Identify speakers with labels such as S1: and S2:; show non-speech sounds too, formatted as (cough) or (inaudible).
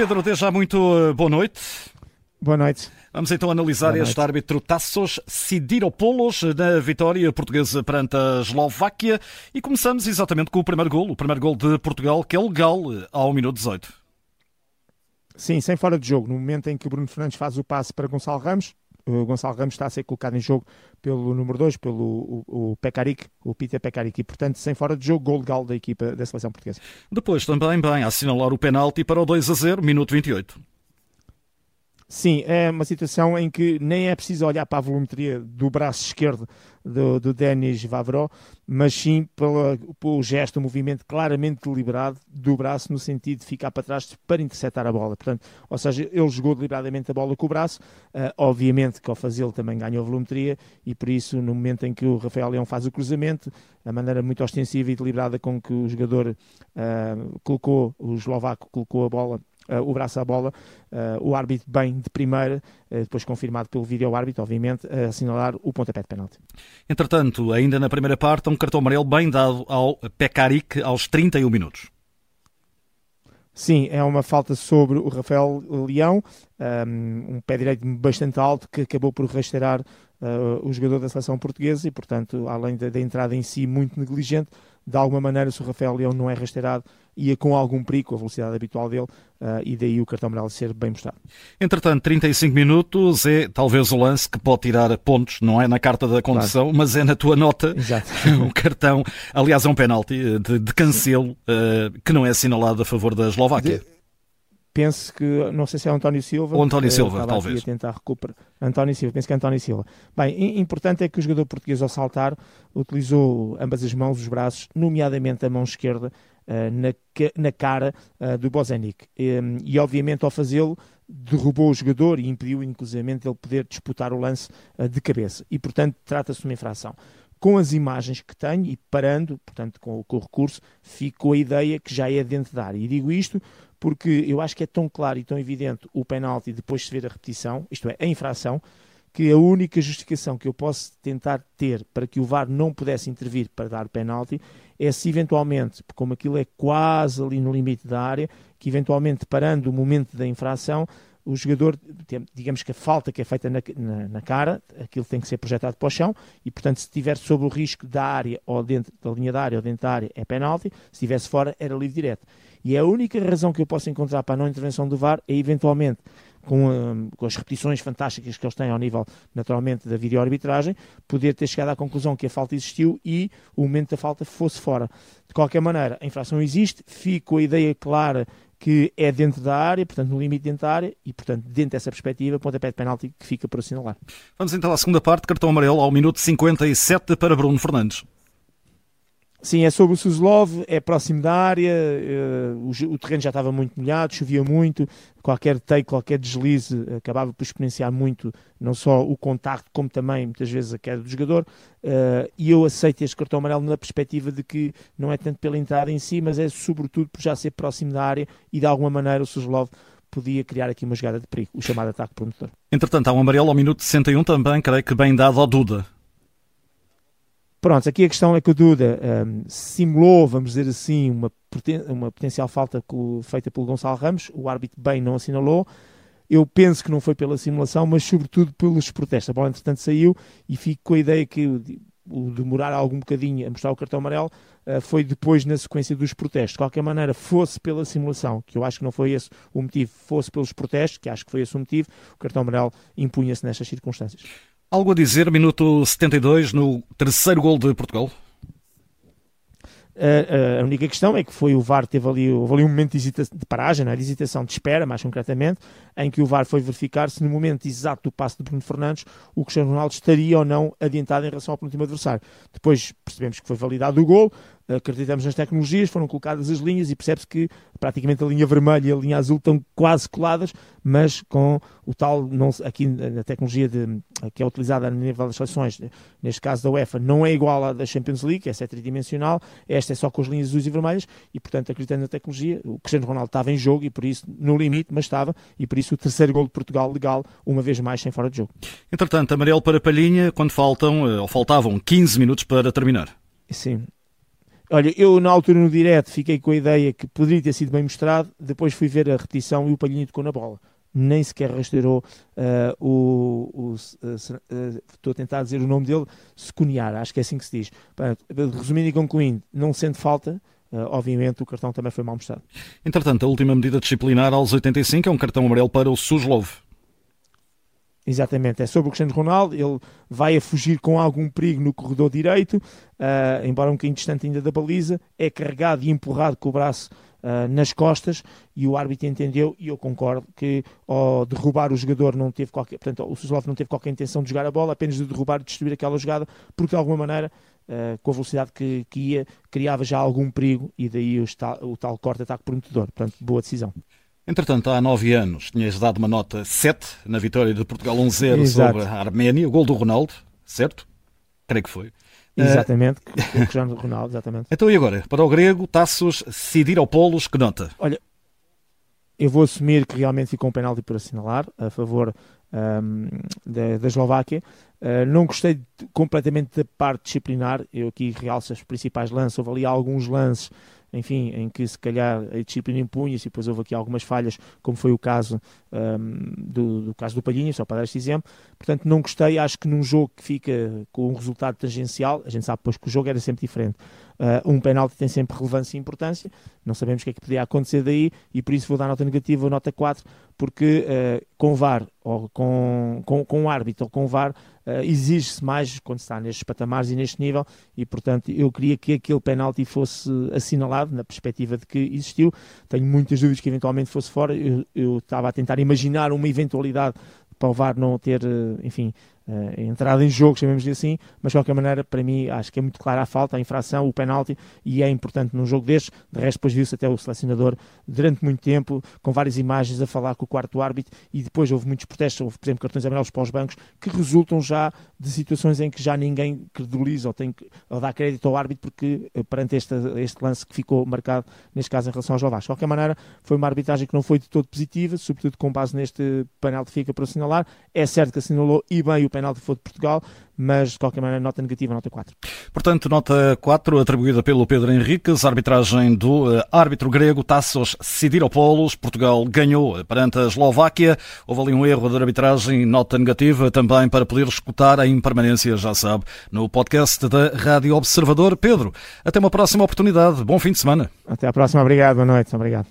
S1: Pedro, desde já muito eh, boa noite.
S2: Boa noite.
S1: Vamos então analisar este árbitro Tassos Sidiropoulos na vitória portuguesa perante a Eslováquia e começamos exatamente com o primeiro gol, o primeiro gol de Portugal, que é legal ao minuto 18.
S2: Sim, sem fora de jogo. No momento em que o Bruno Fernandes faz o passe para Gonçalo Ramos, o Gonçalo Ramos está a ser colocado em jogo pelo número 2, pelo o, o Pecaric, o Peter Pecaric, e portanto, sem fora de jogo, gol legal da equipa da seleção portuguesa.
S1: Depois também bem assinalar o penalti para o 2 a 0, minuto 28.
S2: Sim, é uma situação em que nem é preciso olhar para a volumetria do braço esquerdo do, do Denis Vavro, mas sim pela, pelo gesto, o movimento claramente deliberado do braço no sentido de ficar para trás para interceptar a bola. Portanto, ou seja, ele jogou deliberadamente a bola com o braço, uh, obviamente que ao fazê-lo também ganhou volumetria e por isso no momento em que o Rafael Leão faz o cruzamento, a maneira muito ostensiva e deliberada com que o jogador uh, colocou, o eslovaco colocou a bola o braço à bola, uh, o árbitro bem de primeira, uh, depois confirmado pelo vídeo árbitro, obviamente, a assinalar o pontapé de penalti.
S1: Entretanto, ainda na primeira parte, um cartão amarelo bem dado ao Pecaric aos 31 minutos.
S2: Sim, é uma falta sobre o Rafael Leão, um, um pé direito bastante alto que acabou por rastrear uh, o jogador da seleção portuguesa e, portanto, além da, da, entrada em si muito negligente, de alguma maneira, se o Rafael Leão não é rasteirado, ia com algum perigo, a velocidade habitual dele, uh, e daí o cartão amarelo ser bem mostrado.
S1: Entretanto, 35 minutos é talvez o lance que pode tirar pontos, não é na carta da condução, claro. mas é na tua nota.
S2: Exato. (laughs)
S1: o cartão, aliás, é um penalti de, de cancelo, uh, que não é assinalado a favor da Eslováquia. De
S2: penso que, não sei se é o António Silva.
S1: O António Silva, talvez.
S2: Tentar recuperar. António Silva, penso que é António Silva. Bem, importante é que o jogador português ao saltar utilizou ambas as mãos, os braços, nomeadamente a mão esquerda, uh, na, na cara uh, do Bozenic. E, obviamente, ao fazê-lo, derrubou o jogador e impediu, inclusive, ele poder disputar o lance de cabeça. E, portanto, trata-se de uma infração com as imagens que tenho e parando, portanto, com, com, o recurso, fico a ideia que já é dentro da área. E digo isto porque eu acho que é tão claro e tão evidente o penalti depois de se ver a repetição, isto é, a infração, que a única justificação que eu posso tentar ter para que o VAR não pudesse intervir para dar penalti é se eventualmente, como aquilo é quase ali no limite da área, que eventualmente parando o momento da infração, o jogador, digamos que a falta que é feita na, na, na, cara, aquilo tem que ser projetado para o chão e, portanto, se estiver sob o risco da área ou dentro da linha da área ou dentro da área, é penalti, se estivesse fora, era livre direto. E a única razão que eu posso encontrar para a não intervenção do VAR é, eventualmente, com, hum, com, as repetições fantásticas que eles têm ao nível, naturalmente, da videoarbitragem, poder ter chegado à conclusão que a falta existiu e o momento da falta fosse fora. De qualquer maneira, a infração existe, fico a ideia clara que é dentro da área, portanto, no limite dentro da área, e, portanto, dentro dessa perspectiva, pontapé de penalti que fica por assinalar.
S1: Vamos então à segunda parte, cartão amarelo ao minuto 57 para Bruno Fernandes.
S2: Sim, é sobre o Suslov, é próximo da área, uh, o, o, terreno já estava muito molhado, chovia muito, qualquer take, qualquer deslize acabava por exponenciar muito não só o contacto, como também muitas vezes a queda do jogador. Uh, e eu aceito este cartão amarelo na perspectiva de que não é tanto pela entrada em si, mas é sobretudo por já ser próximo da área e de alguma maneira o Suslov podia criar aqui uma jogada de perigo, o chamado ataque promotor.
S1: Entretanto, há um amarelo ao minuto 61 também, creio que bem dado ao Duda.
S2: Pronto, aqui a questão é que o Duda um, simulou, vamos dizer assim, uma, uma potencial falta feita pelo Gonçalo Ramos, o árbitro bem não assinalou. Eu penso que não foi pela simulação, mas sobretudo pelos protestos. A bola, entretanto, saiu e fico com a ideia que o demorar algum bocadinho a mostrar o cartão amarelo uh, foi depois na sequência dos protestos. De qualquer maneira, fosse pela simulação, que eu acho que não foi esse o motivo, fosse pelos protestos, que acho que foi esse o motivo, o cartão amarelo impunha-se nestas circunstâncias.
S1: Algo a dizer, minuto 72, no terceiro gol de Portugal?
S2: A, única questão é que foi o VAR, teve ali, houve ali um momento de, de paragem, é? de hesitação, de espera, mais concretamente, em que o VAR foi verificar se no momento exato do passo de Bruno Fernandes o Cristiano Ronaldo estaria ou não adiantado em relação ao penúltimo adversário. Depois percebemos que foi validado o gol, acreditamos nas tecnologias, foram colocadas as linhas e percebe-se que praticamente a linha vermelha e a linha azul estão quase coladas, mas com o tal, não, aqui na tecnologia de, que é utilizada a nível das seleções, neste caso da UEFA, não é igual à da Champions League, essa é tridimensional, esta é só com as linhas azuis e vermelhas, e portanto, acreditando na tecnologia, o Cristiano Ronaldo estava em jogo e por isso, no limite, mas estava, e por isso o terceiro gol de Portugal legal, uma vez mais sem fora de jogo.
S1: Entretanto, amarelo para Palhinha, quando faltam, eh, ou faltavam 15 minutos para terminar.
S2: Sim, Olha, eu na altura no direto fiquei com a ideia que poderia ter sido bem mostrado, depois fui ver a repetição e o Palhinho tocou na bola. Nem sequer rastreou uh, o. o uh, uh, estou a tentar dizer o nome dele, Secuniar, acho que é assim que se diz. resumindo e concluindo, não sendo falta, Uh, obviamente o cartão também foi mal mostrado.
S1: Entretanto, a última medida disciplinar aos 85 é um cartão amarelo para o Suslov.
S2: Exatamente, é sobre o Cristiano Ronaldo, ele vai a fugir com algum perigo no corredor direito, uh, embora um bocadinho distante ainda da baliza, é carregado e empurrado com o braço uh, nas costas e o árbitro entendeu, e eu concordo, que ao derrubar o jogador não teve qualquer, portanto o Suslov não teve qualquer intenção de jogar a bola, apenas de derrubar e destruir aquela jogada, porque de alguma maneira Uh, com a velocidade que, que, ia, criava já algum perigo e daí o, o tal corte-ataque prometedor. Portanto, boa decisão.
S1: Entretanto, há nove anos tinhas dado uma nota 7 na vitória de Portugal 1-0 sobre a Arménia, o gol do Ronaldo, certo? Creio que foi.
S2: Eh, exatamente, uh... o Cristiano Ronaldo, exatamente. (laughs)
S1: Então e agora? Para o grego, Tassos Sidiropoulos, que nota?
S2: Olha, eu vou assumir que realmente ficou um penalti por assinalar a favor um, da, da, Eslováquia. Uh, não gostei completamente da parte disciplinar. Eu aqui realço os principais lances. Houve ali alguns lances enfim, em que se calhar a disciplina impunha-se e depois houve aqui algumas falhas, como foi o caso um, do, do, caso do Palhinha, só para dar este exemplo. Portanto, não gostei, acho que num jogo que fica com um resultado tangencial, a gente sabe depois que o jogo era sempre diferente. Uh, um penalti tem sempre relevância e importância, não sabemos o que é que podia acontecer daí e por isso vou dar nota negativa, nota 4, porque uh, com VAR ou com, com, com árbitro ou com VAR uh, exige-se mais quando está nestes patamares e neste nível e portanto eu queria que aquele penalti fosse assinalado na perspectiva de que existiu. Tenho muitas dúvidas que eventualmente fosse fora, eu, eu estava a tentar imaginar uma eventualidade para o VAR não ter, enfim, uh, entrada em jogo, chamemos assim, mas de qualquer maneira, para mim, acho que é muito clara a falta, a infração, o penalti, e é importante num jogo destes. De resto, depois viu-se até o selecionador durante muito tempo, com várias imagens, a falar com o quarto árbitro, e depois houve muitos protestos, houve, por exemplo, cartões amarelos para os bancos, que resultam já de situações em que já ninguém credulisa ou, tem, ou dá crédito ao árbitro, porque eh, perante este, este lance que ficou marcado, neste caso, em relação aos Jovás. De qualquer maneira, foi uma arbitragem que não foi de todo positiva, sobretudo com base neste penalti fica para assinalar. É certo que assinalou e bem o penalti foi de Portugal, mas de qualquer maneira, nota negativa, nota 4.
S1: Portanto, nota 4 atribuída pelo Pedro Henriques, arbitragem do uh, árbitro grego Tassos Sidiropoulos. Portugal ganhou perante a Eslováquia. Houve ali um erro de arbitragem, nota negativa também para poder escutar a impermanência, já sabe, no podcast da Rádio Observador. Pedro, até uma próxima oportunidade. Bom fim de semana.
S2: Até a próxima. Obrigado. Boa noite. Obrigado.